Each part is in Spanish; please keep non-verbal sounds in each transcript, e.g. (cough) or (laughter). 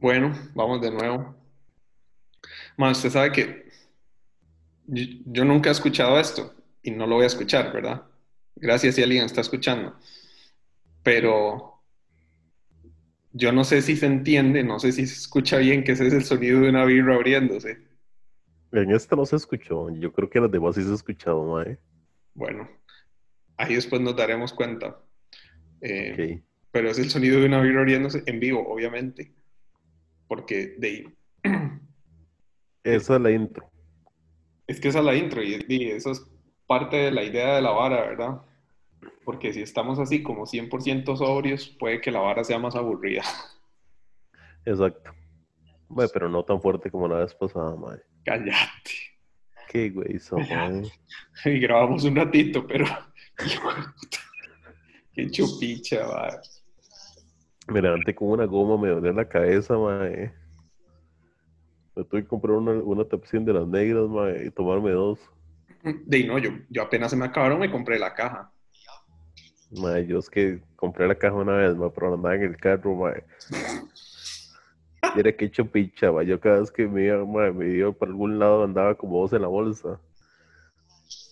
Bueno, vamos de nuevo. Más, usted sabe que yo, yo nunca he escuchado esto y no lo voy a escuchar, ¿verdad? Gracias si alguien está escuchando. Pero yo no sé si se entiende, no sé si se escucha bien que ese es el sonido de una birra abriéndose. En esta no se escuchó. Yo creo que en las demás sí se ha escuchado, mae. Bueno, ahí después nos daremos cuenta. Eh, Ok. Pero es el sonido de una birra abriéndose en vivo, obviamente. Porque de, Esa es la intro. es que esa es la intro y, y eso es parte de la idea de la vara, ¿verdad? Porque si estamos así como 100% sobrios, puede que la vara sea más aburrida. Exacto. Pero no tan fuerte como la vez pasada, mae. Cállate. Qué güey, eso. (laughs) Y grabamos un ratito, pero... (laughs) Qué chupicha, va. Me levanté con una goma, me dolía la cabeza, mae. Me tuve que comprar una, una tapción de las negras, mae, y tomarme dos. De no, yo, yo apenas se me acabaron, me compré la caja. Mae, yo es que compré la caja una vez, mae, pero andaba en el carro, mae. Y era que hecho picha, mae. Yo cada vez que me iba, mae, me iba para algún lado andaba como dos en la bolsa.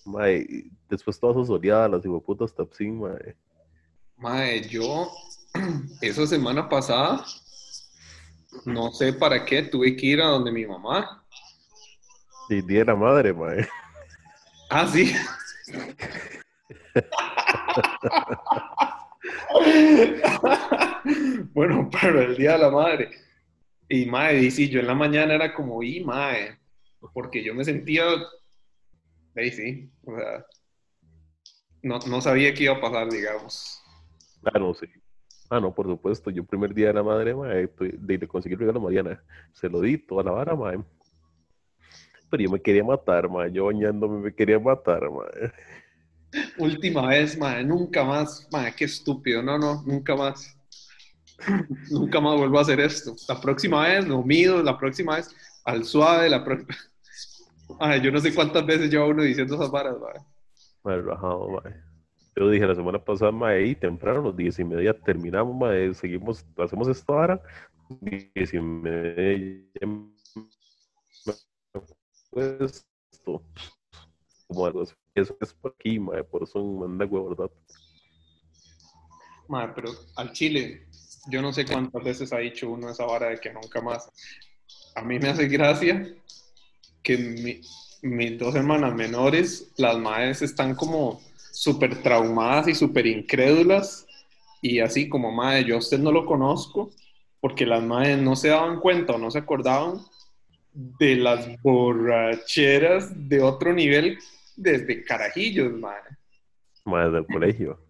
Mae, después todas osoleadas, las hijueputas tapsin, mae. Mae, yo esa semana pasada, no sé para qué, tuve que ir a donde mi mamá. Y día de la madre, mae. Ah, sí. bueno, pero el día de la madre. Y mae, y sí, yo en la mañana era como, y mae, porque yo me sentía, ahí sí, o sea, no, no sabía qué iba a pasar, digamos. No, sí. Ah, no, por supuesto. Yo primer día de la madre, mae, de, de conseguir el regalo a Mariana. Se lo di toda la vara, mae. Pero yo me quería matar, mae. Yo bañándome me quería matar, mae. Última vez, mae, nunca más, mae, qué estúpido, no, no, nunca más. nunca más vuelvo a hacer esto. La próxima vez lo mido, la próxima vez al suave, la próxima... (laughs) Ay, yo no sé cuántas veces lleva uno diciendo esas varas, mae. Mae, rajado, mae. Yo dije la semana pasada, mae, y temprano, los diez y media terminamos, mae. Seguimos, hacemos esta vara. Diez y media. Esto. Como algo así. Eso es por aquí, mae. Por eso manda huevo, ¿verdad? Mae, pero al chile, yo no sé cuántas veces ha dicho uno esa vara de que nunca más. A mí me hace gracia que mi- mis dos hermanas menores, las madres están como súper traumadas y súper incrédulas y así como, madre, yo a usted no lo conozco porque las madres no se daban cuenta o no se acordaban de las borracheras de otro nivel desde carajillos, madre. Mae, del colegio.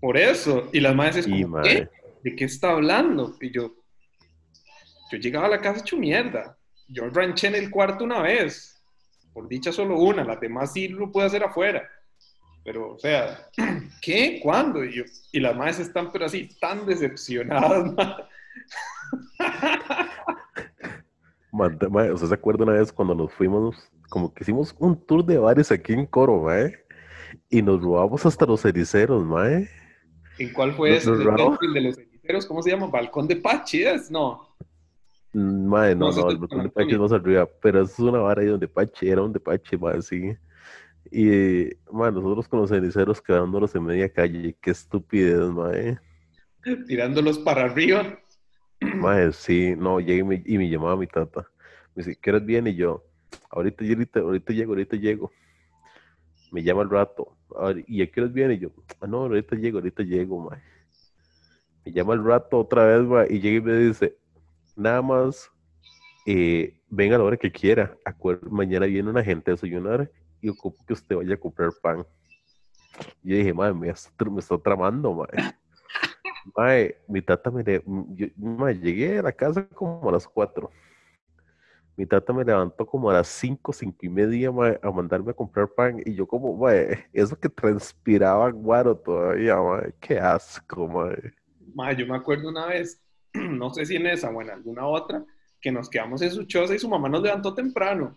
Por eso. Y las madres es Y. ¿qué? ¿De qué está hablando? Y yo, yo llegaba a la casa hecho mierda. Yo ranché en el cuarto una vez. Por dicha solo una. Las demás sí lo puedo hacer afuera. Pero, o sea, (clears throat) ¿qué? ¿Cuándo? Y, yo, y las madres están, pero así, tan decepcionadas, (laughs) mae. Manda- mae, ¿Usted se acuerda una vez cuando nos fuimos, como que hicimos un tour de bares aquí en Coro, mae? Y nos robamos hasta los ericeros, mae. ¿En cuál fue ese? ¿El de los heliceros? ¿Cómo se llama? ¿Balcón de Pachidas? No. Mae, no, No, no, el botón de Pache es más arriba, pero eso es una vara ahí donde Pache, era donde Pache, mae, sí. Y, mae, nosotros con los ceniceros quedándonos en media calle, qué estupidez, mae. Tirándolos para arriba. Mae, (clears throat) sí, no, llegué y me, y me llamaba mi tata. Me dice, ¿qué horas viene? Y yo, ahorita, ahorita, ahorita llego, ahorita llego. Me llama al rato. "Ahori- ¿Y a qué horas viene? Y yo, "Ah, no, ahorita llego, ahorita llego, mae. Me llama al rato otra vez, mae, y llega y me dice, nada más, eh, venga a la hora que quiera. Acuer- mañana viene una gente a desayunar y ocupo que usted vaya a comprar pan. Y yo dije, mae, me está, me está tramando, mae. (laughs) Mae, mi tata me, le- yo- mae, llegué a la casa como a las 4. Mi tata me levantó como a las 5, 5 y media mae, a mandarme a comprar pan y yo como, mae, eso que transpiraba guaro todavía, mae, qué asco, mae. Ma, yo me acuerdo una vez, (clears throat) no sé si en esa o en alguna otra, que nos quedamos en su choza y su mamá nos levantó temprano.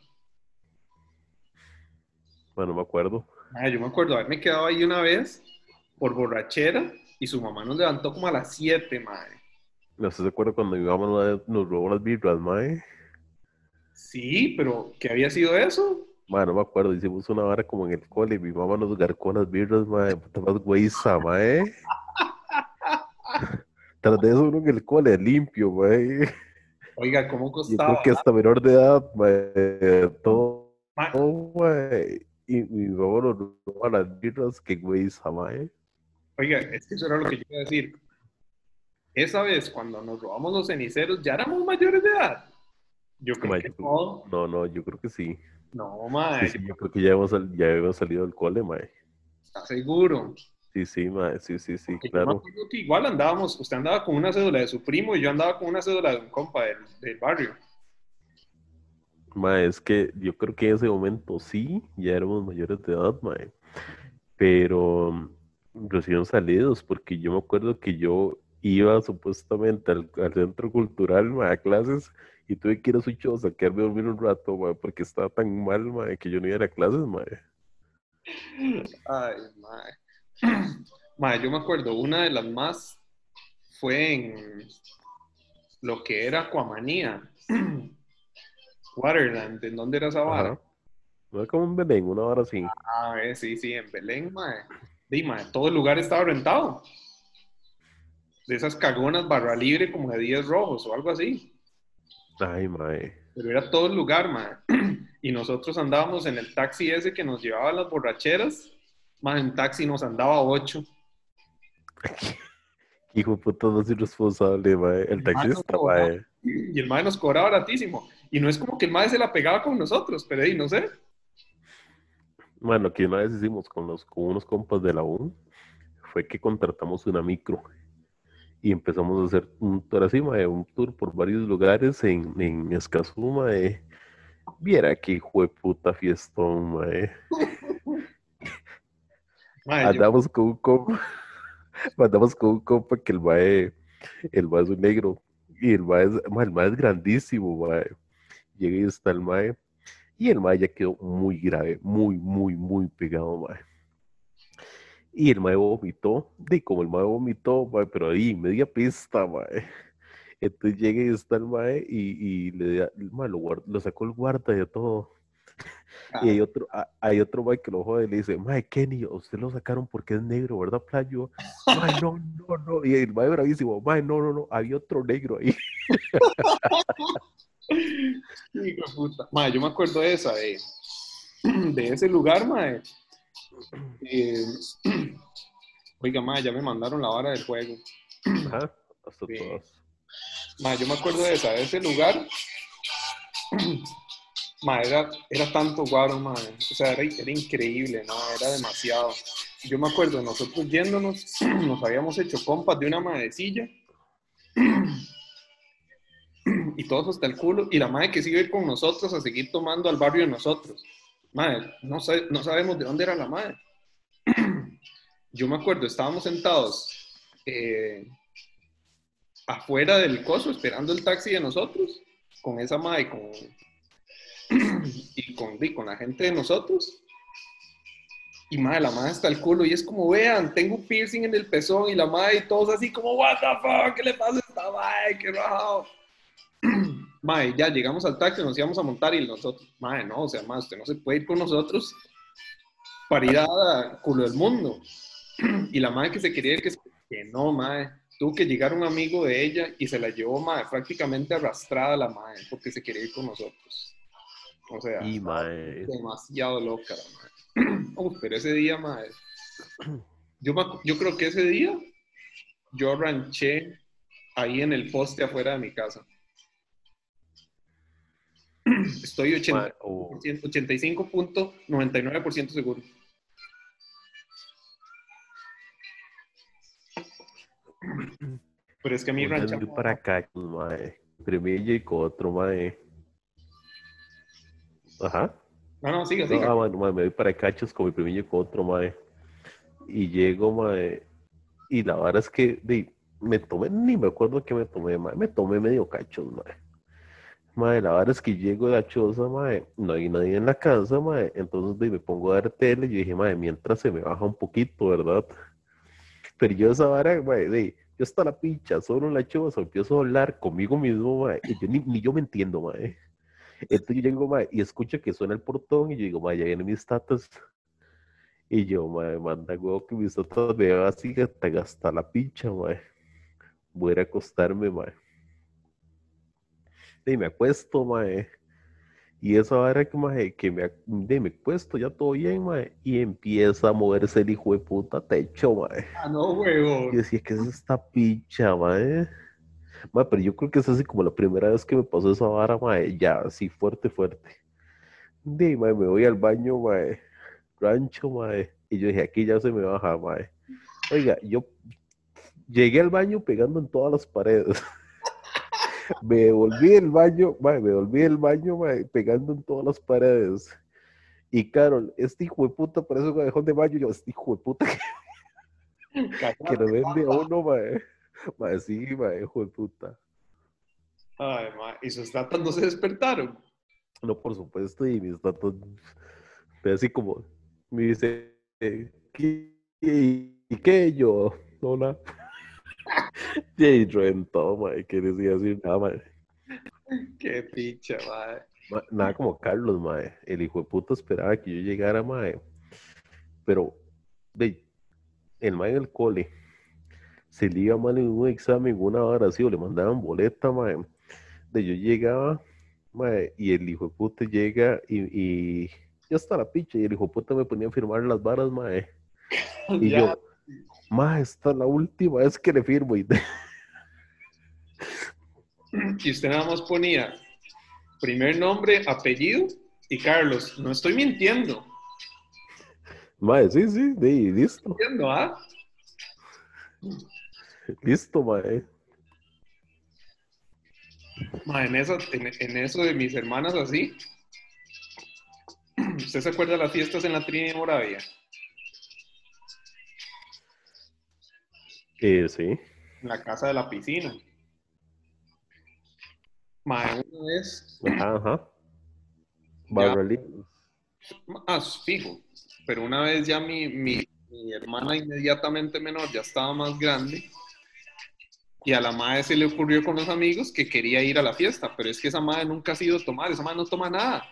Bueno, no me acuerdo. Ma, yo me acuerdo haberme quedado ahí una vez por borrachera y su mamá nos levantó como a las 7, madre. ¿No se acuerda cuando una vez, nos robó las birras, mae? Sí, pero ¿qué había sido eso? Mae, no me acuerdo, hicimos una vara como en el cole y mi mamá nos garcó las birras, mae, puta más güeyza, mae. Tras de eso uno en el cole limpio, mae. Oiga, ¿cómo Yo costaba? creo que hasta menor de edad, mae, todo, mae. Y mi mamá nos robó las birras, que güeyza, mae. Oiga, es que eso era lo que yo iba a decir. Esa vez, cuando nos robamos los ceniceros, ¿ya éramos mayores de edad? Yo creo Mae, que yo no. No, no, yo creo que sí. No, Sí, mae, sí, yo creo que ya hemos, sal- ya hemos salido del cole, mae. ¿está seguro? Sí, sí, mae, sí, sí, sí, Porque yo claro. acuerdo que igual andábamos, usted andaba con una cédula de su primo y yo andaba con una cédula de un compa del, del barrio. Mae, es que yo creo que en ese momento sí, ya éramos mayores de edad, mae. Pero mm, recién salidos, porque yo me acuerdo que yo iba supuestamente al, al centro cultural, mae, a clases, y tuve que ir a su choza, quedarme a dormir un rato, mae, porque estaba tan mal, mae, que yo no iba a ir a clases, mae. Ay, mae. Mae, yo me acuerdo, una de las más fue en lo que era Cuamanía. Waterland, ¿en dónde era esa vara? No es como en Belén, una hora así. Ah, eh, sí, sí, en Belén, mae. Di, mae, todo el lugar estaba rentado. De esas cagonas barra libre como de 10 rojos o algo así. Ay, mae. Pero era todo el lugar, mae. (clears throat) Y nosotros andábamos en el taxi ese que nos llevaba a las borracheras. Más en taxi nos andaba 8. (laughs) Hijo de puta, no soy responsable, mae. El taxista, no, mae. Y el mae nos cobraba baratísimo. Y no es como que el mae se la pegaba con nosotros, pero ahí no sé. Bueno, que una vez hicimos con, los, con unos compas de la U fue que contratamos una micro y empezamos a hacer un tour así, mae, un tour por varios lugares en, en Escazú, mae. Viera qué hijo de puta fiestón, mae. (laughs) Mae, yo- Andamos con un compa, (laughs) andamos con un compa que el mae, el mae es un negro y el mae es, mae, el mae es grandísimo, mae. Llega y está el mae y el mae ya quedó muy grave, muy, muy, muy pegado, mae. Y el mae vomitó, de como el mae vomitó, mae, pero ahí, media pista, mae. Entonces llega y está el mae y, y le da, el mae lo, guard- lo sacó el guarda y de todo. Y hay otro, hay otro mae que lo jode y le dice, mae, Kenny, usted lo sacaron porque es negro, ¿verdad, playo? Mae, no, no, no. Y el mae bravísimo, mae, no, no, no, había otro negro ahí. (laughs) Puta. Mae, yo me acuerdo de esa, de, de ese lugar. Eh, (clears throat) oiga, mae, ya me mandaron la vara del juego. Ajá, hasta. Mae, yo me acuerdo de esa, de ese lugar. (clears throat) Mae, era, era tanto guaro, mae. O sea, era, era increíble, ¿no? Era demasiado. Yo me acuerdo, nosotros yéndonos, (clears throat) nos habíamos hecho compas de una madecilla. Todos hasta el culo. Y la madre que sigue con nosotros a seguir tomando al barrio de nosotros. Madre, no, sa- no sabemos de dónde era la madre. (clears throat) Yo me acuerdo, estábamos sentados eh, afuera del coso esperando el taxi de nosotros, con esa madre con, (clears throat) y con, y con la gente de nosotros. Y madre, la madre está el culo y es como, vean, tengo piercing en el pezón y la madre y todos así como, what the fuck, ¿qué le pasa a esta madre? ¡Qué rajado! (clears throat) Madre, ya llegamos al taxi, nos íbamos a montar y nosotros, madre, no, o sea, madre, usted no se puede ir con nosotros para ir a culo del mundo. (clears throat) Y la madre que se quería ir, que, que no, madre, tuvo que llegar un amigo de ella y se la llevó, madre, prácticamente arrastrada la madre, porque se quería ir con nosotros. O sea, Y mae, demasiado loca la madre. (clears throat) Uf, pero ese día, madre, yo, yo creo que ese día yo ranché ahí en el poste afuera de mi casa. Estoy 80 mae, oh, 85.99% seguro. Pero es que a mí tendrí para acá, mae. Primilla y con otro, mae. Ajá. No, no, siga, No, siga. ah, bueno, mae, me voy para cachos con mi primillo y con otro, mae. Y llego, mae. Y la verdad es que de, me tomé, ni me acuerdo qué me tomé, mae. Me tomé medio cachos, mae. Mae, la verdad es que llego de la choza, mae. No hay nadie en la casa, mae. Entonces me pongo a ver tele yo dije, mae, mientras se me baja un poquito, ¿verdad? Pero yo esa vara, mae, de, yo hasta la pincha, solo en la choza, empiezo a hablar conmigo mismo, mae, y yo ni, ni yo me entiendo, mae. Entonces yo llego, mae, y escucho que suena el portón, y yo digo, mae, ya vienen mis tatas. Y yo, mae, manda huevo que mis tatas me así hasta, hasta la pincha, mae. Voy a a acostarme, mae. Y me acuesto, mae. Y esa era que, mae, que me, de, me acuesto, ya todo bien, mae. Y empieza a moverse el hijo de puta techo, mae. Ah, no, huevo. Y decía, ¿qué es esta pincha, mae? Mae, pero yo creo que es así como la primera vez que me pasó esa vara, mae. Ya, así fuerte, fuerte. De, mae, me voy al baño, mae. Rancho, mae. Y yo dije, aquí ya se me baja, mae. Oiga, yo llegué al baño pegando en todas las paredes. (laughs) me volví del baño, me volví del baño, pegando en todas las paredes. Y Carol, este hijo de puta parece un callejón de baño. Yo, este hijo de puta que, (laughs) que lo vende a uno, mae. Mae, sí, mae, hijo de puta. Ay, ma, ¿y sus tatas no se despertaron? No, por supuesto, y mis tatas, así como, me dice, ¿qué? ¿Y qué? Yo, hola. (laughs) Y reventó, mae, que decía decir nada, mae. Qué picha, ma. Ma- Nada como Carlos, mae. El hijo de puta esperaba que yo llegara, mae. Pero, ve, el mae en el cole se le iba mal en un examen, una hora así, o le mandaban boleta, mae. De yo llegaba, mae, y el hijo de puta llega y, y ya está la picha, y el hijo de puta me ponía a firmar las varas, mae. (laughs) Y Ya, yo, mae, esta es la última vez que le firmo. Y Y (laughs) usted nada más ponía primer nombre, apellido y Carlos. No estoy mintiendo. mae, sí, sí, de, listo, ¿Mintiendo, ah? listo, mae. Ma, en, eso, en, en eso de mis hermanas así. (clears throat) ¿Usted se acuerda de las fiestas en la Trinidad Moravia? Eh, sí. En la casa de la piscina. Ma, una vez. Ajá, ajá. Barra. Ah, fijo. Pero una vez ya mi, mi, mi hermana inmediatamente menor ya estaba más grande. Y a la madre se le ocurrió con los amigos que quería ir a la fiesta. Pero es que esa madre nunca ha sido tomar. Esa madre no toma nada.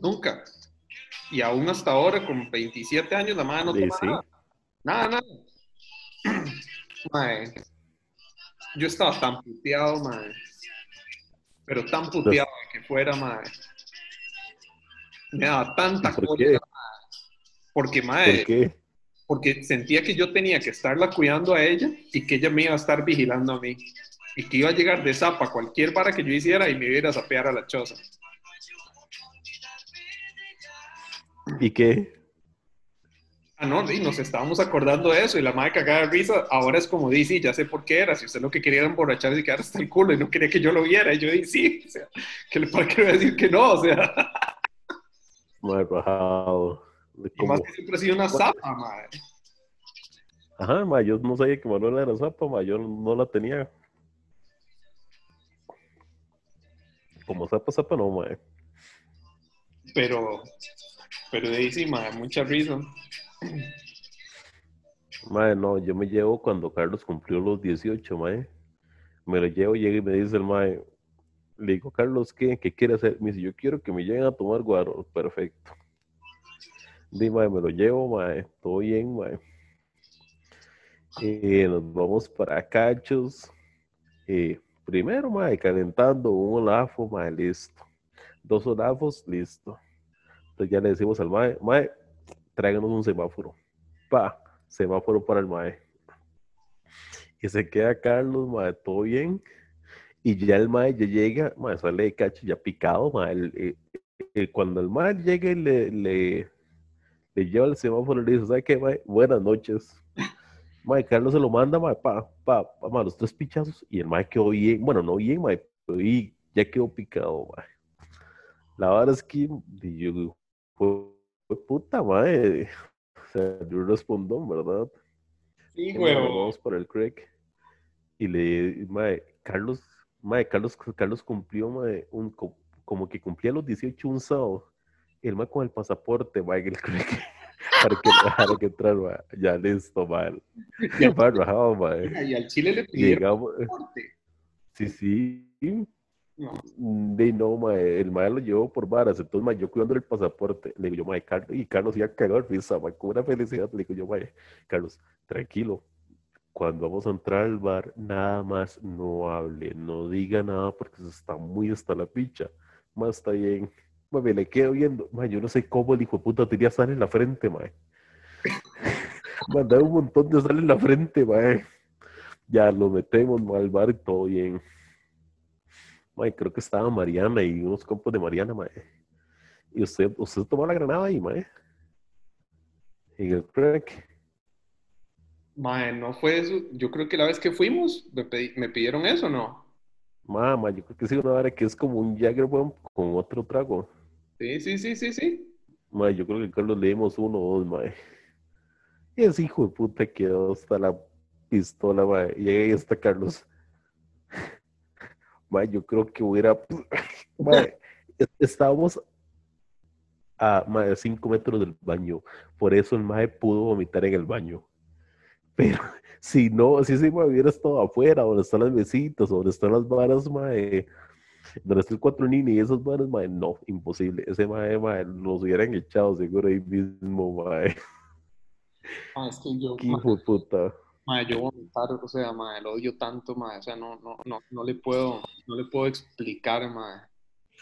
Nunca. Y aún hasta ahora, con 27 años, la madre no Sí, toma sí. nada. Nada, nada. Mae, yo estaba tan puteado, mae. Pero tan puteado de que fuera, mae. Me daba tanta ¿Por cólera, qué? mae. Porque, mae, ¿Por qué? porque sentía que yo tenía que estarla cuidando a ella y que ella me iba a estar vigilando a mí. Y que iba a llegar de zapa cualquier vara que yo hiciera y me iba a ir a zapear a la choza. ¿Y qué? Ah, no, y nos estábamos acordando de eso y la madre cagada de risa, ahora es como dice, ya sé por qué era, si usted lo que quería era emborracharse y quedar hasta el culo y no quería que yo lo viera, y yo dije, sí, o sea, ¿qué le para qué le voy a decir que no? O sea, (laughs) Mae, rajado. Y como- más que siempre ha sido una zapa, madre. Ajá, mae, yo no sabía que Manuela era zapa, mae, yo no la tenía. Como zapa, zapa no, mae. Pero, pero de ahí sí, madre, mucha risa. Mae, no, yo me llevo cuando Carlos cumplió los 18, mae. Me lo llevo, llega y me dice el mae, le digo, Carlos, ¿qué? ¿Qué quiere hacer? Me dice, yo quiero que me lleguen a tomar guaro. Perfecto. Di, mae, me lo llevo, mae, todo bien, mae. Eh, nos vamos para Cachos. Eh, primero, mae, calentando un olafo, mae, listo. Dos olafos, listo. Entonces ya le decimos al mae, mae, tráiganos un semáforo. Pa, semáforo para el mae. Y se queda Carlos, mae, todo bien. Y ya el mae ya llega, mae, sale de cacho ya picado, mae. eh, eh, cuando el mae llega y le, le, le lleva el semáforo, le dice, ¿sabe qué, mae? Buenas noches. Mae, Carlos se lo manda, mae, pa, pa, pa, mae, los tres pichazos. Y el mae quedó bien, bueno, no bien, mae, pero ya quedó picado, mae. La verdad es que yo, puta, mae. (laughs) O sea, yo respondón, ¿verdad? Sí, Y, mae, nos huevo. vamos para el creek. Y le, mae, Carlos, mae, Carlos, Carlos cumplió, mae, un, co- como que cumplía los 18 un sábado. El mae con el pasaporte, en el creek. (laughs) para que dejara que entrar, mae. Ya listo, mae. Y al rajado, mae. Y al Chile le pidieron Llegamos, transporte. sí, sí. No, De no, mae, el mae lo llevó por varas, entonces mae, yo cuidando el pasaporte, le digo yo, mae, Carlos, y Carlos iba a cagar risa, mae, con una felicidad, le digo yo, mae, Carlos, tranquilo, cuando vamos a entrar al bar, nada más no hable, no diga nada porque se está muy hasta la picha, mae, está bien, mae, me le quedo viendo, mae, yo no sé cómo el hijo de puta tenía sal en la frente, mae, (laughs) mandaba un montón de sal en la frente, mae, ya lo metemos mae, al bar y todo bien. Mae, creo que estaba Mariana y unos compas de Mariana, mae. Y usted, usted tomó la granada ahí, mae. En el crack. mae, no fue eso. Yo creo que la vez que fuimos me, pedí- me pidieron eso, ¿no? Mamá, yo creo que sí, una hora que es como un Jagger Bomb con otro trago. Sí, sí, sí, sí, sí. Mae, yo creo que Carlos le dimos uno o dos, mae. Y ese hijo de puta quedó hasta la pistola, mae. Y ahí está Carlos. Mae, yo creo que hubiera. (laughs) Estábamos a mae, cinco metros del baño. Por eso el mae pudo vomitar en el baño. Pero (laughs) si no, si ese mae hubiera estado afuera, donde están las mesitas, donde están las varas, mae, donde está el cuatro nini y esas varas, mae, no, imposible. Ese mae, mae, los hubieran echado seguro ahí mismo, mae. Ah, es que yo, (laughs) Qué hijo puta. Mae, yo vomitar, o sea, mae, lo odio tanto, mae, o sea, no, no, no, no le puedo, no le puedo explicar, mae.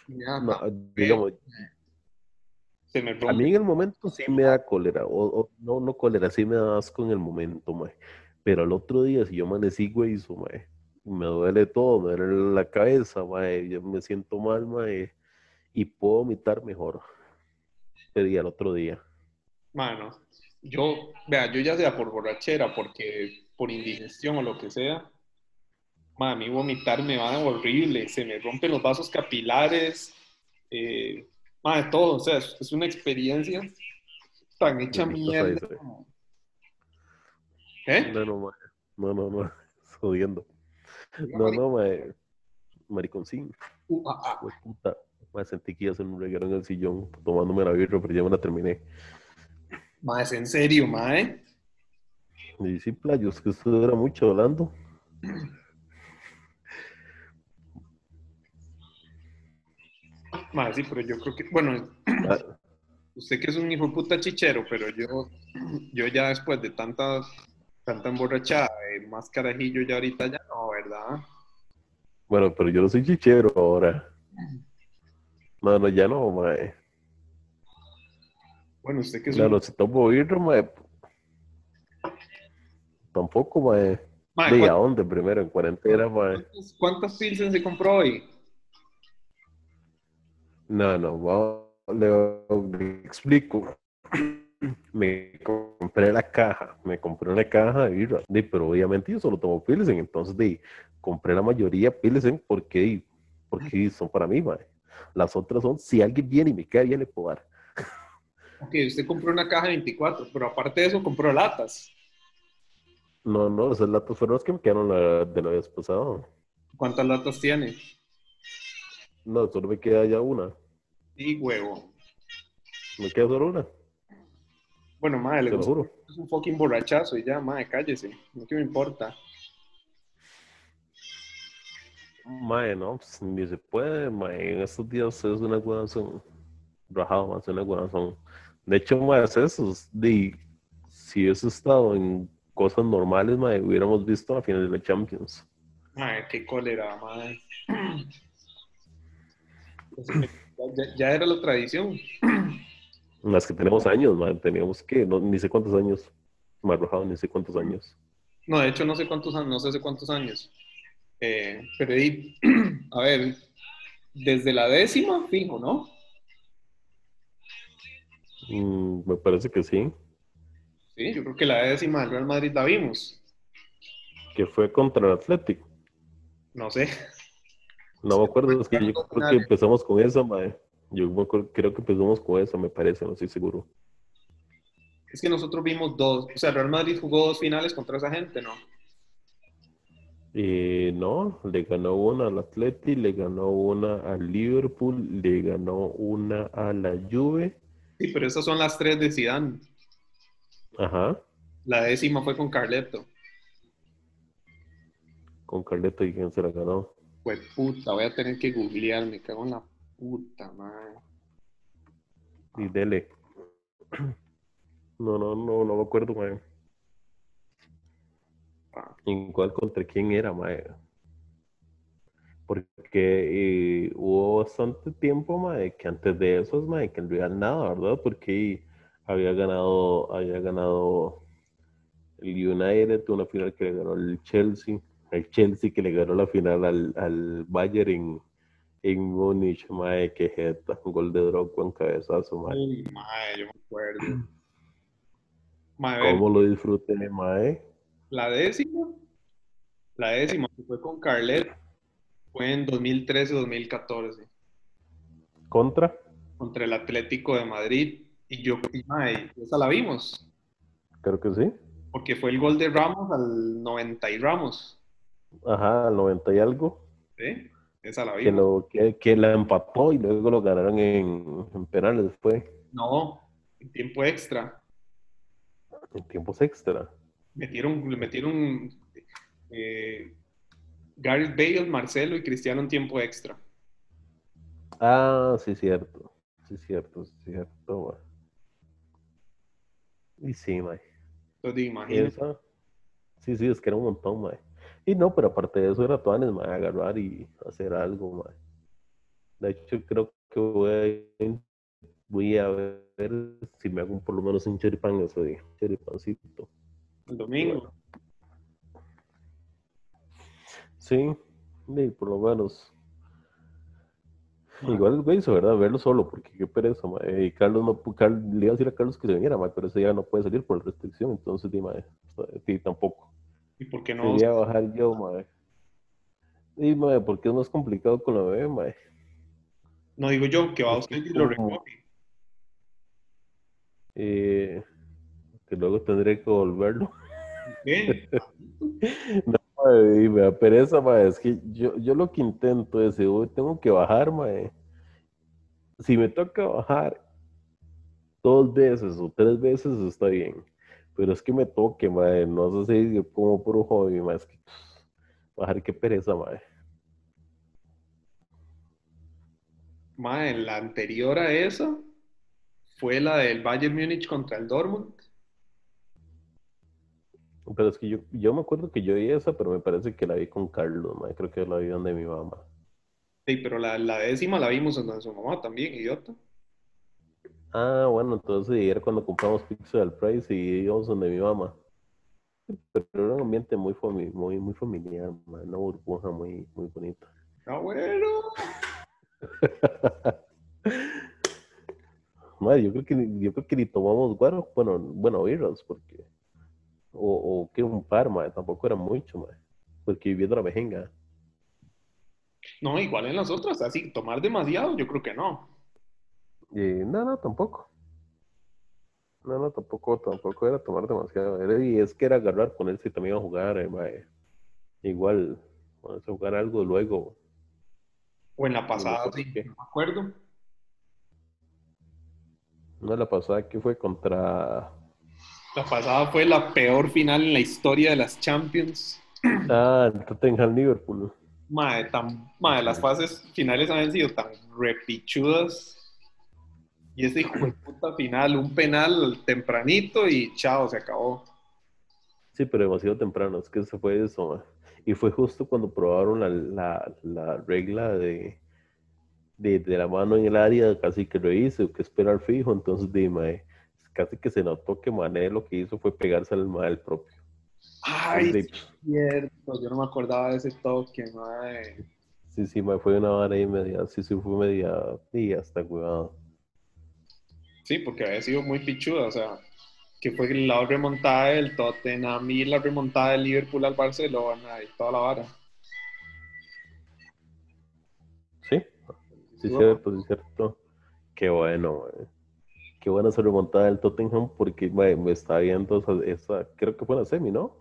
Ya, No, mae, digamos, se me a mí en el momento sí me da cólera, o, o- no, no cólera, sí me da asco en el momento, mae. Pero al otro día, si yo amanecí güeyzo, mae, me duele todo, me duele la cabeza, mae, yo me siento mal, mae, y puedo vomitar mejor. Pero y al otro día. Mano, yo, vea, yo ya sea por borrachera, porque por indigestión o lo que sea, ma, a mí vomitar me va horrible, se me rompen los vasos capilares, eh, ma, de todo, o sea, es, es una experiencia tan hecha mierda. como- ¿Eh? No, no, mae, no, no, no, (laughs) jodiendo. No, no, mae, mariconcín, Uh, ah, ah. Puta. Mae, sentí que iba a hacer un reguero en el sillón tomándome la birra, pero ya me la terminé. Ma, es en serio, ma, ¿eh? Y sí, playos, que esto era mucho hablando. Ma, sí, pero yo creo que, bueno, Ah, (clears throat) usted que es un hijo puta chichero, pero yo, yo ya después de tanta, tanta emborrachada, eh, más carajillo ya ahorita ya no, ¿verdad? Bueno, pero yo no soy chichero ahora. No, no, ya no, mae. Bueno, usted que es Claro, un... si tomo birra, mae. Tampoco, mae. Ma, ¿De a ¿cuántas, dónde primero? En cuarentena, mae. cuántas pilsen se compró hoy? No, no, le, le explico. Me compré la caja, me compré una caja de birra, de, pero obviamente yo solo tomo Pilsen, entonces de, compré la mayoría Pilsen porque, porque son para mí, mae. Las otras son, si alguien viene y me cae bien, le puedo dar. Ok, usted compró una caja de 24, pero aparte de eso compró latas. No, no, esas latas fueron las que me quedaron la, de la vez pasada. ¿Cuántas latas tiene? No, solo me queda ya una. Sí, huevo. Me queda solo una, Bueno, madre, le te lo gusta juro. es un fucking borrachazo y ya, madre, cállese. No que me importa. Mae, no, pues, ni se puede, mae. En estos días es una guanazón. Rajado, más una guanazón. De hecho, mae, es eso. es de, si hubiese estado en cosas normales, mae, hubiéramos visto a finales de la Champions. Madre, qué cólera, madre. (clears throat) Ya, ya era la tradición. (clears throat) Las que tenemos años, mae, teníamos que, no, ni sé cuántos años. Más rajado, ni sé cuántos años. No, de hecho, no sé cuántos años, no sé hace cuántos años. Eh, pero (clears throat) a ver, desde la décima, fijo, ¿no? Mm, me parece que sí. Sí, yo creo que la décima del Real Madrid la vimos. Que fue contra el Atlético. No sé. No me acuerdo, es que yo creo que empezamos con esa, mae. Yo me acuerdo- creo que empezamos con esa, me parece, no estoy seguro. Es que nosotros vimos dos, o sea, el Real Madrid jugó dos finales contra esa gente, ¿no? Eh, no, le ganó una al Atleti, le ganó una al Liverpool, le ganó una a la Juve. Sí, pero esas son las tres de Zidane. Ajá. La décima fue con Carleto. Con Carleto y quién se la ganó. Pues puta, voy a tener que googlear, me cago en la puta, madre. Y dele. No, no, no, no me acuerdo, mae. Ah, ¿En cuál contra quién era, mae? Porque eh, hubo bastante tiempo, mae, que antes de esos, mae, que en realidad nada, ¿verdad? Porque había ganado, había ganado el United, una final que le ganó el Chelsea, el Chelsea que le ganó la final al, al Bayern en, en Múnich, mae, que jeta, un gol de Drogba en cabezazo, mae. Madre, yo me acuerdo. Ve, ¿Cómo lo disfruté, mae? la décima, la décima que fue con Carlet fue en 2013-2014 ¿Contra? contra el Atlético de Madrid y yo, y, esa la vimos Creo que sí. porque fue el gol de Ramos al 90 y Ramos, Ajá, al 90 y algo. ¿sí? Esa la Que, vimos. lo, que, que la empató y luego lo ganaron en, en penales fue No, en tiempo extra. en tiempos extra. Metieron, metieron eh, Gareth Bale, Marcelo y Cristiano en tiempo extra. Ah, sí, cierto. Sí, cierto, sí, cierto, mae. Y sí, mae. Entonces. Sí, sí, es que era un montón, mae. Y no, pero aparte de eso era Tuanes, mae, agarrar y hacer algo, mae. De hecho, creo que voy a, voy a ver si me hago por lo menos un choripán ese día. Choripancito. El domingo. Sí, sí, por lo menos. Igual lo hizo, ¿verdad? Verlo solo, porque qué pereza, mae. Y Carlos no, pu- Car- le iba a decir a Carlos que se viniera, mae, pero ese día no puede salir por restricción, entonces, di, mae, sí, tampoco. ¿Y por qué no? Quería bajar yo, mae. Y, mae, porque es más complicado con la bebé, mae. No digo yo, que va usted y lo recoge. Eh, que luego tendré que volverlo. ¿Qué? (laughs) (laughs) Da pereza, mae. Es que yo, yo lo que intento es, hoy tengo que bajar, mae. Si me toca bajar dos veces o tres veces, está bien. Pero es que me toque, mae. No sé si yo como por un hobby, mae. Es que bajar, qué pereza, mae. Mae, la anterior a esa fue la del Bayern Múnich contra el Dortmund. Pero es que yo, yo me acuerdo que yo vi esa, pero me parece que la vi con Carlos. Creo que la vi donde mi mamá. Sí, pero la, la décima la vimos en donde su mamá también, idiota. Ah, bueno, entonces era cuando compramos pizza del Price y íbamos donde mi mamá. Pero era un ambiente muy, fami- muy, muy familiar, mae, una burbuja muy, muy bonita. Ah, bueno. (laughs) Mae, yo creo que ni- yo creo que ni tomamos guaro, bueno, bueno, birras, porque o, o que un par, tampoco era mucho, mae, porque viviendo la vejenga. No, igual en las otras, así, tomar demasiado, yo creo que no. Y no, no, tampoco. No, no, tampoco, tampoco era tomar demasiado. Era- y es que era agarrar, ponerse también a jugar, eh, mae. Igual, ponerse a jugar algo luego. O en la pasada, No sí, qué. no me acuerdo. No, la pasada que fue contra. La pasada fue la peor final en la historia de las Champions. Ah, el Tottenham Liverpool. Mae, tan, mae, las fases finales han sido tan repichudas. Y ese hijo de puta final, un penal tempranito y chao, se acabó. Sí, pero demasiado temprano, es que se fue eso, mae. Y fue justo cuando probaron la, la, la regla de, de, de la mano en el área, casi que lo hizo, que esperar fijo. Entonces, di, mae, casi que se notó que Mané lo que hizo fue pegarse al mae el propio. Ay, De- cierto, yo no me acordaba de ese toque, mae. Sí, sí, me fue una hora y media, sí, sí, fue media, y hasta cuidado. Sí, porque había sido muy pichuda, o sea, que fue la remontada del Tottenham y la remontada del Liverpool al Barcelona y toda la vara. Sí, sí, cierto, sí, cierto. Qué bueno, mae. Qué buena esa remontada del Tottenham, porque me está viendo esa, esa- creo que fue la semi, ¿no?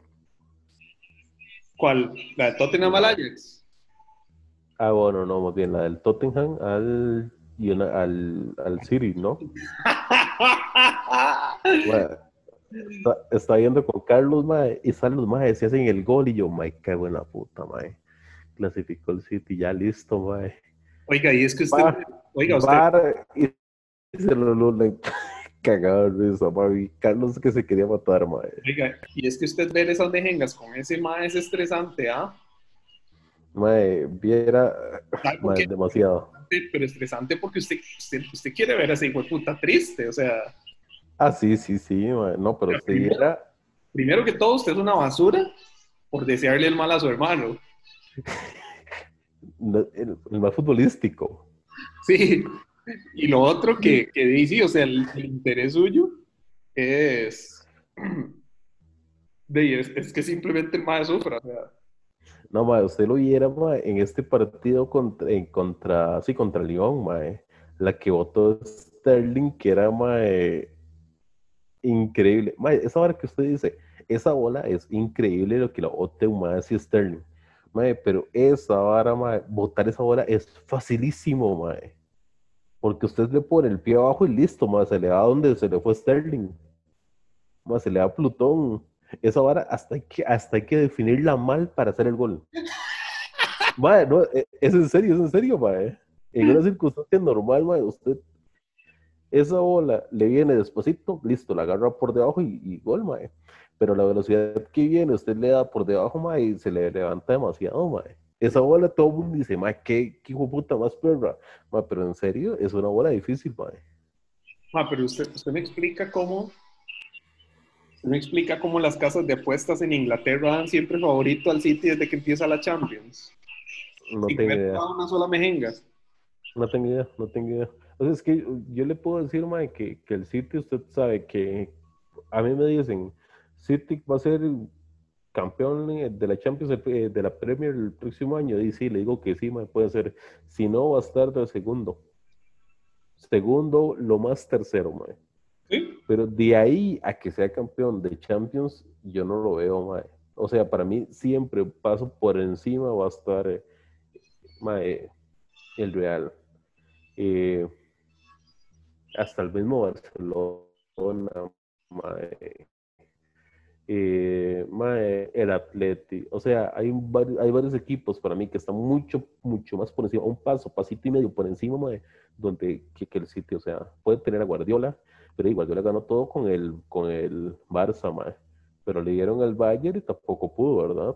¿Cuál? ¿La de Tottenham al Ajax? Ah, bueno, no, más bien la del Tottenham al, y una- al, al City, ¿no? (laughs) Está, está viendo con Carlos, mae, y salen los maes, se hacen el gol y yo, mae, qué buena puta, mae. Clasificó el City, ya listo, mae. Oiga, y es que usted, Bar- oiga, usted, Bar- y se lo, lo- cagado mae. y Carlos que se quería matar, oiga, y es que usted ver esas mejengas con ese mae es estresante, ¿ah? Mae, viera, demasiado. Pero estresante porque usted, usted, usted quiere ver a ese hijo de puta triste, o sea, Ah, sí, sí, sí, mae. no, pero si viera, primero que todo, usted es una basura por desearle el mal a su hermano. (laughs) no, el, el más futbolístico. Sí. (laughs) Y lo otro que, que dice, o sea, el, el interés suyo es, de, es, es que simplemente el mae sufra, o sea, No, mae, usted lo viera, mae, en este partido contra, en contra, sí, contra Lyon, mae. La que votó Sterling, que era, mae, increíble. Mae, esa hora que usted dice, esa bola es increíble lo que la un mae así Sterling. Mae, pero esa vara, mae, votar esa bola es facilísimo, mae. Porque usted le pone el pie abajo y listo, mae, se le da donde se le fue Sterling. Mae, se le da Plutón. Esa vara hasta hay que, hasta hay que definirla mal para hacer el gol. (laughs) Mae, no, e- es en serio, es en serio, mae. En una circunstancia normal, mae, usted esa bola le viene despacito, listo, la agarra por debajo y, y gol, mae. Pero la velocidad que viene, usted le da por debajo, mae, y se le levanta demasiado, mae. Esa bola todo el mundo dice, mae, qué, qué hijo puta más perra. Mae, pero en serio, es una bola difícil, mae. Ah, pero usted, usted me explica cómo. Me explica cómo las casas de apuestas en Inglaterra dan siempre favorito al City desde que empieza la Champions. No Sin tengo idea. una sola mejenga. No tengo idea, no tengo idea. O sea, es que yo, yo le puedo decir, mae, que, que el City, usted sabe que a mí me dicen, City va a ser campeón eh, de la Champions, eh, de la Premier el próximo año. Y sí, le digo que sí, mae, puede ser. Si no, va a estar de segundo. Segundo, lo más tercero, mae. ¿Sí? Pero de ahí a que sea campeón de Champions, yo no lo veo, mae. O sea, para mí siempre paso por encima va a estar eh, mae, el Real. Eh, hasta el mismo Barcelona, mae. Eh, el Atleti. O sea, hay, un vari- hay varios equipos para mí que están mucho, mucho más por encima, un paso, pasito y medio por encima, mae, donde que, el City, o sea, puede tener a Guardiola, pero igual Guardiola ganó todo con el, con el Barça, mae. Pero le dieron al Bayern y tampoco pudo, ¿verdad?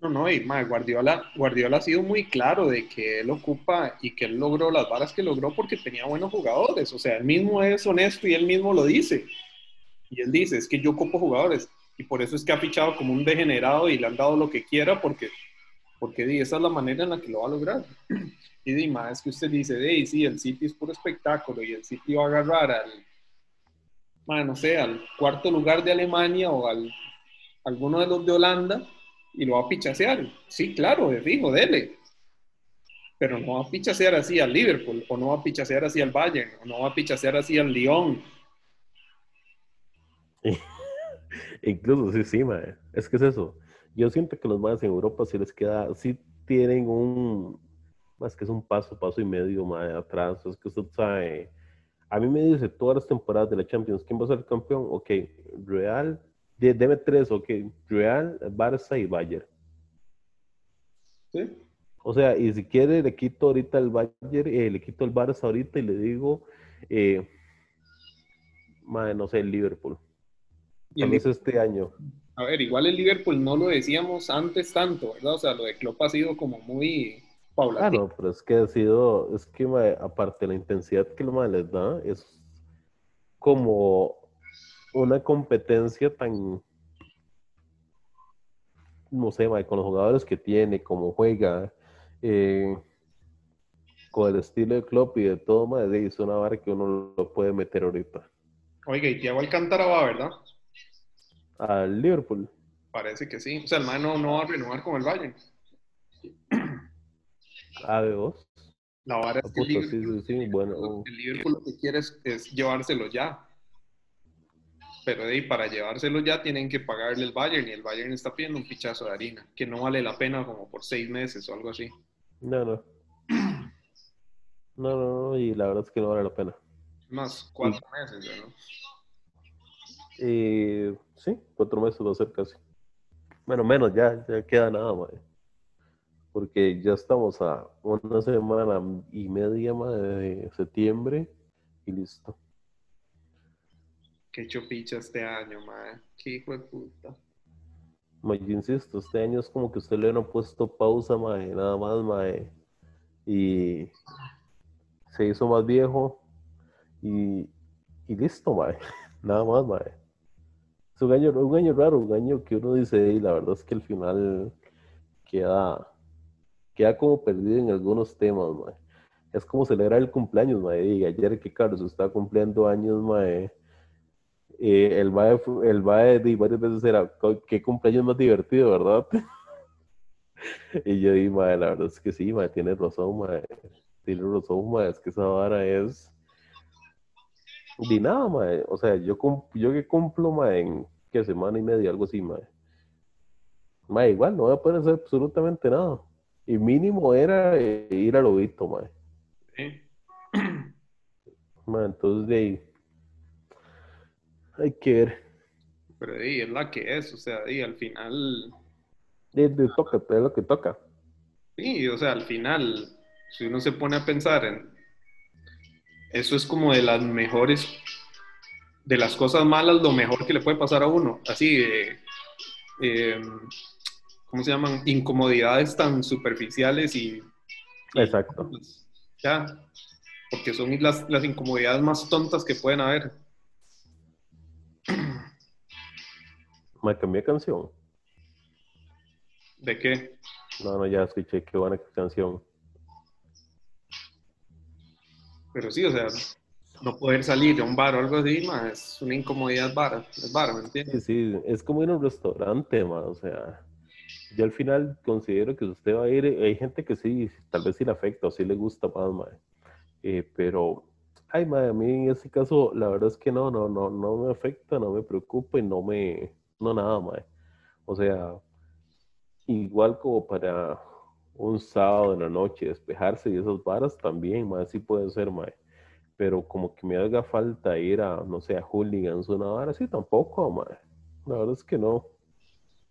No, no, y mae, Guardiola, Guardiola ha sido muy claro de que él ocupa y que él logró las varas que logró porque tenía buenos jugadores. O sea, él mismo es honesto y él mismo lo dice. Y él dice, es que yo ocupo jugadores. Y por eso es que ha fichado como un degenerado y le han dado lo que quiera porque, porque di, esa es la manera en la que lo va a lograr. Y di, mae, es que usted dice, de, sí, el City es puro espectáculo y el City va a agarrar al, mae, no sé, al cuarto lugar de Alemania o al alguno de los de Holanda y lo va a pichasear. Sí, claro, de fijo, dele. Pero no va a pichasear así al Liverpool, o no va a pichasear así al Bayern, o no va a pichasear así al Lyon. (laughs) Incluso, sí, sí, mae. Es que es eso. Yo siento que los más en Europa sí les queda, sí tienen un, más que es un paso, paso y medio más atrás. Es que usted sabe, a mí me dice todas las temporadas de la Champions, ¿quién va a ser el campeón? Ok, Real, de- deme tres, ok, Real, Barça y Bayern. ¿sí? O sea, y si quiere le quito ahorita el Bayern, eh, le quito el Barça ahorita y le digo, eh, mae, no sé, el Liverpool. Y el vez este año. A ver, igual el Liverpool no lo decíamos antes tanto, ¿verdad? O sea, lo de Klopp ha sido como muy Ah, paulatino. no, pero es que ha sido, es que mae, aparte de la intensidad que el mae les da, es como una competencia tan, no sé, mae, con los jugadores que tiene, cómo juega, eh, con el estilo de Klopp y de todo, mae, es una vara que uno lo puede meter ahorita. Oiga, y Thiago Alcántara va, ¿verdad? Al Liverpool, Parece que sí. O sea, el man no, no va a renovar con el Bayern. a (clears throat) de dos. La vara Ah, es que el sí, Liverpool, sí, sí, bueno. el Liverpool lo que quiere es, es llevárselo ya. Pero de ahí, para llevárselo ya tienen que pagarle el Bayern y el Bayern está pidiendo un pichazo de harina, que no vale la pena como por seis meses o algo así. No, no. (clears throat) No, no, no, y la verdad es que no vale la pena. Más cuatro meses, ¿no? Eh, sí, cuatro meses va a ser casi. Bueno, menos, ya, ya queda nada, mae. Porque ya estamos a una semana y media mae, de septiembre y listo. Qué chopicha este año, mae. Qué hijo de puta. Mae, yo insisto, este año es como que usted le han puesto pausa, mae, nada más, mae. Y se hizo más viejo y, y listo, mae. (laughs) Nada más, mae. Es un año, un año raro, un año que uno dice, y la verdad es que al final queda, queda como perdido en algunos temas. Es como celebrar el cumpleaños, mae. Y ayer que Carlos está cumpliendo años, mae. eh, el mae, el mae di, varias veces era, "Co- qué cumpleaños más divertido, ¿verdad? (laughs) Y yo dije, mae, la verdad es que sí, mae, tiene razón, mae. Tiene razón, mae, es que esa vara es... Di nada, mae. O sea, yo, yo que cumplo, mae, en qué semana y media, algo así, mae. Mae, igual, no voy a poder hacer absolutamente nada. Y mínimo era eh, ir al lobito, mae. ¿sí? Mae, entonces, de ahí, hay que ver. Pero di, es la que es, o sea, di, al final, De, de toca, es lo que toca. sí, o sea, al final, si uno se pone a pensar en, eso es como de las mejores, de las cosas malas, lo mejor que le puede pasar a uno, así, de, eh, ¿cómo se llaman? Incomodidades tan superficiales y, Exacto. pues, ya, porque son las, las incomodidades más tontas que pueden haber. (clears throat) Me cambié canción. ¿De qué? No, no, ya escuché qué buena canción. Pero sí, o sea, no poder salir a un bar o algo así, ma, es una incomodidad vara, es vara, ¿me Sí, entiendes? sí, es como ir a un restaurante, ma, o sea, yo al final considero que usted va a ir, hay gente que sí, tal vez sí le afecta o sí le gusta más, ma, eh, pero, ay, ma, a mí en ese caso, la verdad es que no, no, no, no me afecta, no me preocupa y no me, no nada, ma, o sea, igual como para un sábado en la noche despejarse y esas varas también, ma, sí puede ser, ma, pero como que me haga falta ir a, no sé, a hooligans una vara así tampoco, ma. La verdad es que no.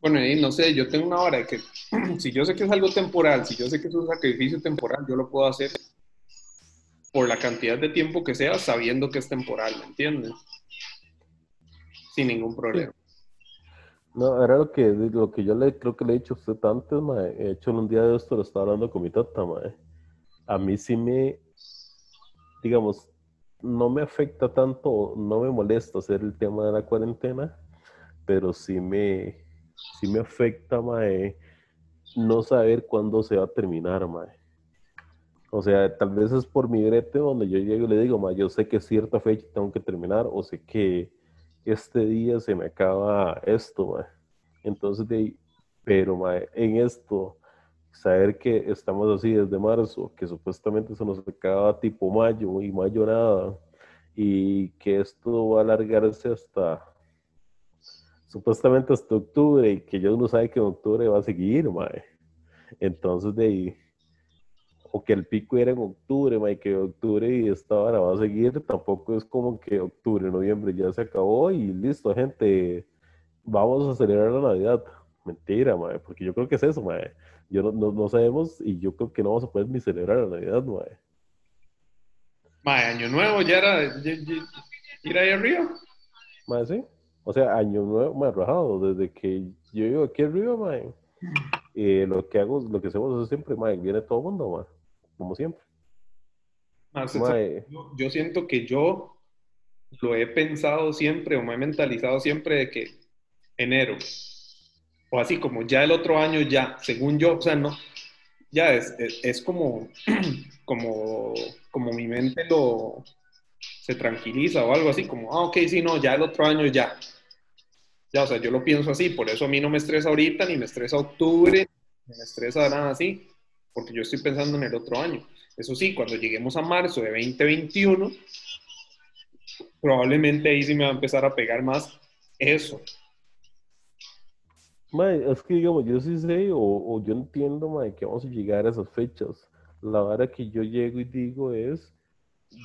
Bueno, y no sé, yo tengo una hora que (clears throat) si yo sé que es algo temporal, si yo sé que es un sacrificio temporal, yo lo puedo hacer por la cantidad de tiempo que sea, sabiendo que es temporal, ¿me entiendes? Sin ningún problema. No, era lo que, lo que yo le creo que le he dicho a usted antes, ma. De hecho, un día de esto lo estaba hablando con mi tata, ma. A mí sí me, digamos, no me afecta tanto, no me molesta hacer el tema de la cuarentena, pero sí me, sí me afecta, ma, eh, no saber cuándo se va a terminar, ma. O sea, tal vez es por mi brete donde yo llego y le digo, ma, yo sé que cierta fecha tengo que terminar, o sé que este día se me acaba esto. Entonces, de ahí, pero en esto, saber que estamos así desde marzo, que supuestamente se nos acaba tipo mayo y mayo nada, y que esto va a alargarse hasta supuestamente hasta octubre, y que yo no sabe que en octubre va a seguir. Entonces, de ahí, o que el pico era en octubre, ma, y que octubre y esta hora va a seguir, tampoco es como que octubre, noviembre ya se acabó y listo, gente, vamos a celebrar la Navidad. Mentira, ma, porque yo creo que es eso, ma. Yo no, no, no sabemos y yo creo que no vamos a poder ni celebrar la Navidad, ma. Ma, año nuevo ya era ya- ya- ir ahí arriba. Ma, sí. O sea, año nuevo, ma, rajado, desde que yo vivo aquí arriba, ma, eh, lo que hago, lo que hacemos es siempre, ma, viene todo el mundo, ma, como siempre. Yo, yo siento que yo lo he pensado siempre o me he mentalizado siempre de que enero o así como ya el otro año ya, según yo, o sea, no, ya es, es, es como, (clears throat) como, como mi mente lo se tranquiliza o algo así, como, ah, ok, sí, no, ya el otro año ya. Ya, o sea, yo lo pienso así, por eso a mí no me estresa ahorita, ni me estresa octubre, ni me estresa nada así, porque yo estoy pensando en el otro año. Eso sí, cuando lleguemos a marzo de 2021, probablemente ahí sí me va a empezar a pegar más eso. ma, es que digamos, yo sí sé o, o yo entiendo, ma, que vamos a llegar a esas fechas. La hora que yo llego y digo es,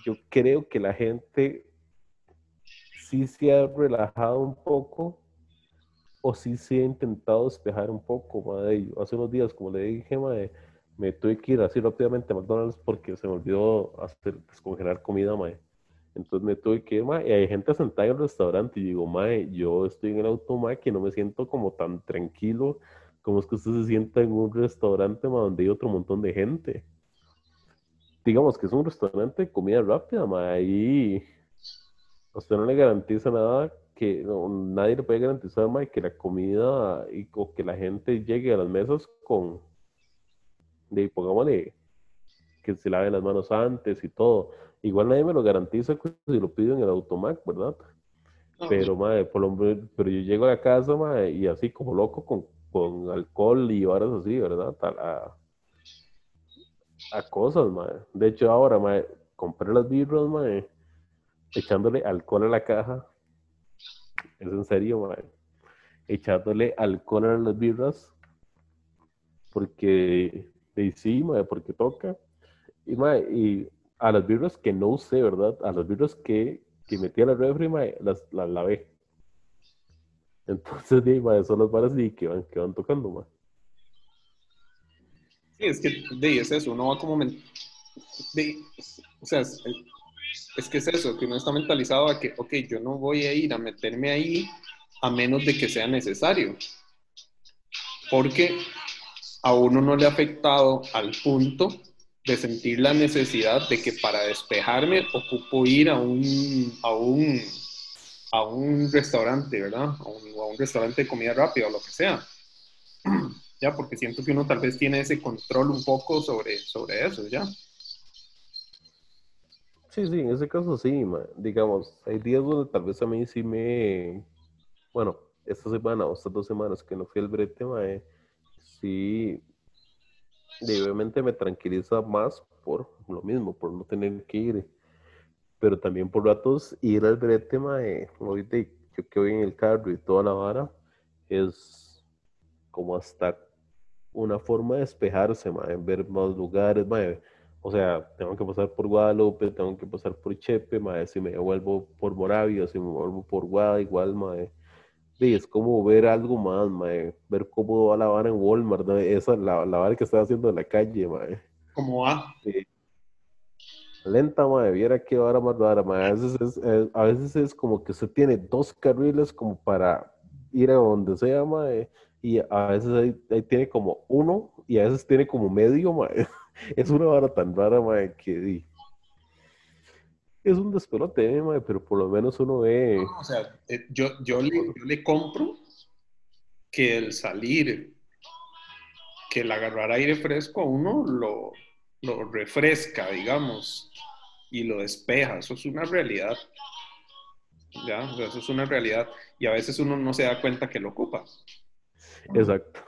yo creo que la gente sí se ha relajado un poco o sí se ha intentado despejar un poco, madre. Hace unos días, como le dije, madre, me tuve que ir así rápidamente a McDonald's porque se me olvidó hacer descongelar comida, madre. Entonces me tuve que ir, madre, y hay gente sentada en el restaurante y digo, madre, yo estoy en el auto, madre, que no me siento como tan tranquilo como es que usted se sienta en un restaurante, madre, donde hay otro montón de gente. Digamos que es un restaurante de comida rápida, madre, ahí usted no le garantiza nada que nadie le puede garantizar más que la comida y, o que la gente llegue a las mesas con, de, pongámosle, que se lave las manos antes y todo. Igual nadie me lo garantiza si lo pido en el automac, ¿verdad? Pero, madre, por lo, pero yo llego a la casa, madre, y así como loco con, con alcohol y horas así, ¿verdad? A, a, cosas, madre. De hecho, ahora, madre, compré las birras, madre, echándole alcohol a la caja es en serio, madre. Echándole alcohol a las birras. Porque, y sí, madre, porque toca. Y, y a las birras que no usé, ¿verdad? A las birras que, que metí a la refri, madre, las, las lavé. Entonces, (laughs) sí, madre, son las varas y que van, que van tocando, madre. Sí, es que de, es eso, uno va como... De, o sea, es, es que es eso, que uno está mentalizado a que, ok, yo no voy a ir a meterme ahí a menos de que sea necesario. Porque a uno no le ha afectado al punto de sentir la necesidad de que para despejarme ocupo ir a un, a un, a un restaurante, ¿verdad? A un, a un restaurante de comida rápida o lo que sea. (clears throat) Ya, porque siento que uno tal vez tiene ese control un poco sobre, sobre eso, ¿ya? Sí, sí, en ese caso sí, digamos, hay días donde tal vez a mí sí me, bueno, esta semana o estas dos semanas que no fui al brete, mae, sí, obviamente me tranquiliza más por lo mismo, por no tener que ir, pero también por ratos ir al brete, mae, ahorita yo que voy en el carro y toda la vara, es como hasta una forma de despejarse, mae, ver más lugares, mae, o sea, tengo que pasar por Guadalupe, tengo que pasar por Chepe, madre, si me vuelvo por Moravia, si me vuelvo por Guada, igual, madre. Sí, es como ver algo más, ver cómo va la vara en Walmart, esa la, la vara que está haciendo en la calle, madre. ¿Cómo va? Sí. Lenta, madre, viera qué vara más rara, madre. A veces es, a veces es como que usted tiene dos carriles como para ir a donde sea, madre, y a veces ahí, ahí tiene como uno y a veces tiene como medio, (laughs) madre. es una vara tan rara, mae, que es un despelote, eh, pero por lo menos uno ve. o sea, eh, yo, yo, le, yo le compro que el salir, que el agarrar aire fresco a uno lo, lo refresca, digamos, y lo despeja. Eso es una realidad. ¿Ya? eso es una realidad. Y a veces uno no se da cuenta que lo ocupa. Exacto.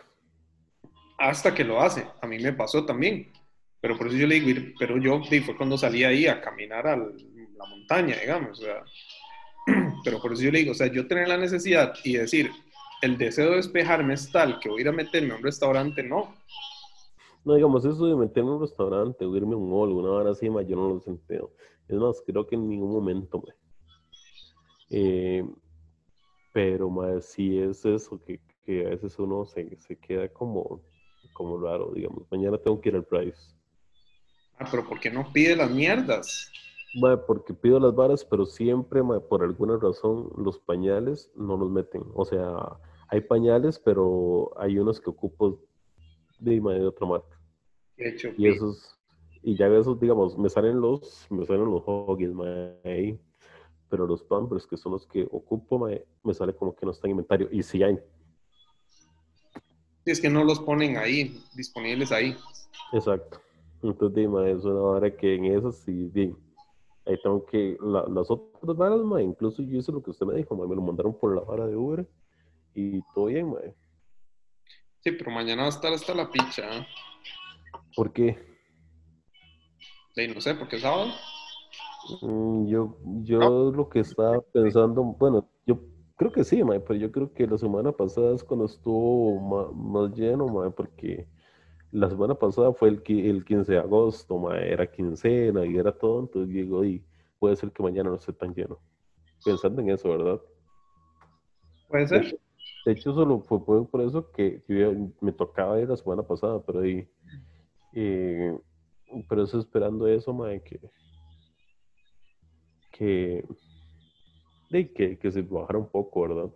Hasta que lo hace. A mí me pasó también. Pero por eso yo le digo, pero yo fue cuando salí ahí a caminar a la montaña, digamos. O sea, (clears throat) pero por eso yo le digo, o sea, yo tener la necesidad y decir, el deseo de despejarme es tal que voy a ir a meterme a un restaurante, no. No, digamos, eso de meterme a un restaurante o irme a un mall, una hora así, yo no lo sentido. Es más, creo que en ningún momento, eh, pero, más sí es eso, que, que, a veces uno se, se queda como, como raro, digamos. Mañana tengo que ir al Price Ah, pero ¿por qué no pide las mierdas? Porque pido las varas, pero siempre, por alguna razón, los pañales no los meten. O sea, hay pañales, pero hay unos que ocupo de, de otra marca. Hecho, y esos, y ya esos, digamos, me salen los, me salen los hoggies, ahí. Pero los pampers, que son los que ocupo, me sale como que no están en inventario. Y si hay. Es que no los ponen ahí, disponibles ahí. Exacto. Entonces, Dima, es una vara que en eso sí, bien. Ahí tengo que, las otras varas, ma, incluso yo hice lo que usted me dijo, ma, me lo mandaron por la vara de Uber y todo bien, ma. Sí, pero mañana va a estar hasta la picha. ¿eh? ¿Por qué? Sí, no sé, porque es sábado. Mm, yo yo lo que estaba pensando, bueno, yo creo que sí, ma, pero yo creo que la semana pasada es cuando estuvo más, más lleno, ma, porque la semana pasada fue el, el 15 de agosto, era quincena y era todo, entonces digo, y puede ser que mañana no esté tan lleno. pensando en eso, ¿verdad? ¿Puede ser? De hecho, solo fue por, por eso que, que yo- me tocaba ir la semana pasada, pero ahí. eh, pero eso esperando eso, mae, que. Que. de que, que se bajara un poco, ¿verdad?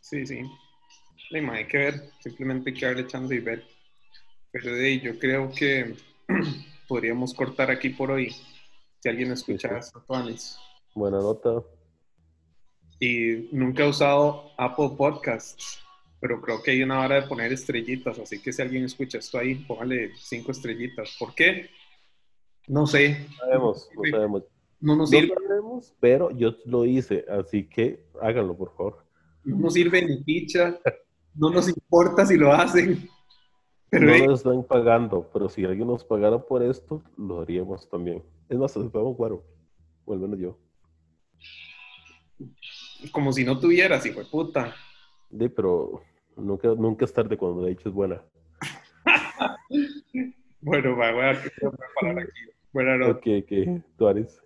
Sí, sí. Sí, ma, hay que ver, simplemente hay que darle chance y ver. Pero de yo creo que (clears throat) podríamos cortar aquí por hoy. Si alguien escucha Sí, sí. Buena nota. Y nunca he usado Apple Podcasts, pero creo que hay una hora de poner estrellitas, así que si alguien escucha esto ahí, póngale cinco estrellitas. ¿Por qué? No sé, No sabemos, no sabemos. no nos No sirve, sabemos, pero yo lo hice, así que háganlo, por favor. no nos sirve ni picha, (laughs) no nos importa si lo hacen. Pero No nos están pagando, pero si alguien nos pagara por esto, lo haríamos también. Es más, se podemos jugar, o al menos yo. como si no tuvieras, hijo de puta. Sí, pero nunca, nunca es tarde cuando la dicha es buena. (laughs) Bueno, va, voy a voy a parar aquí. Buenas noches. Ok, ok, tú Aris.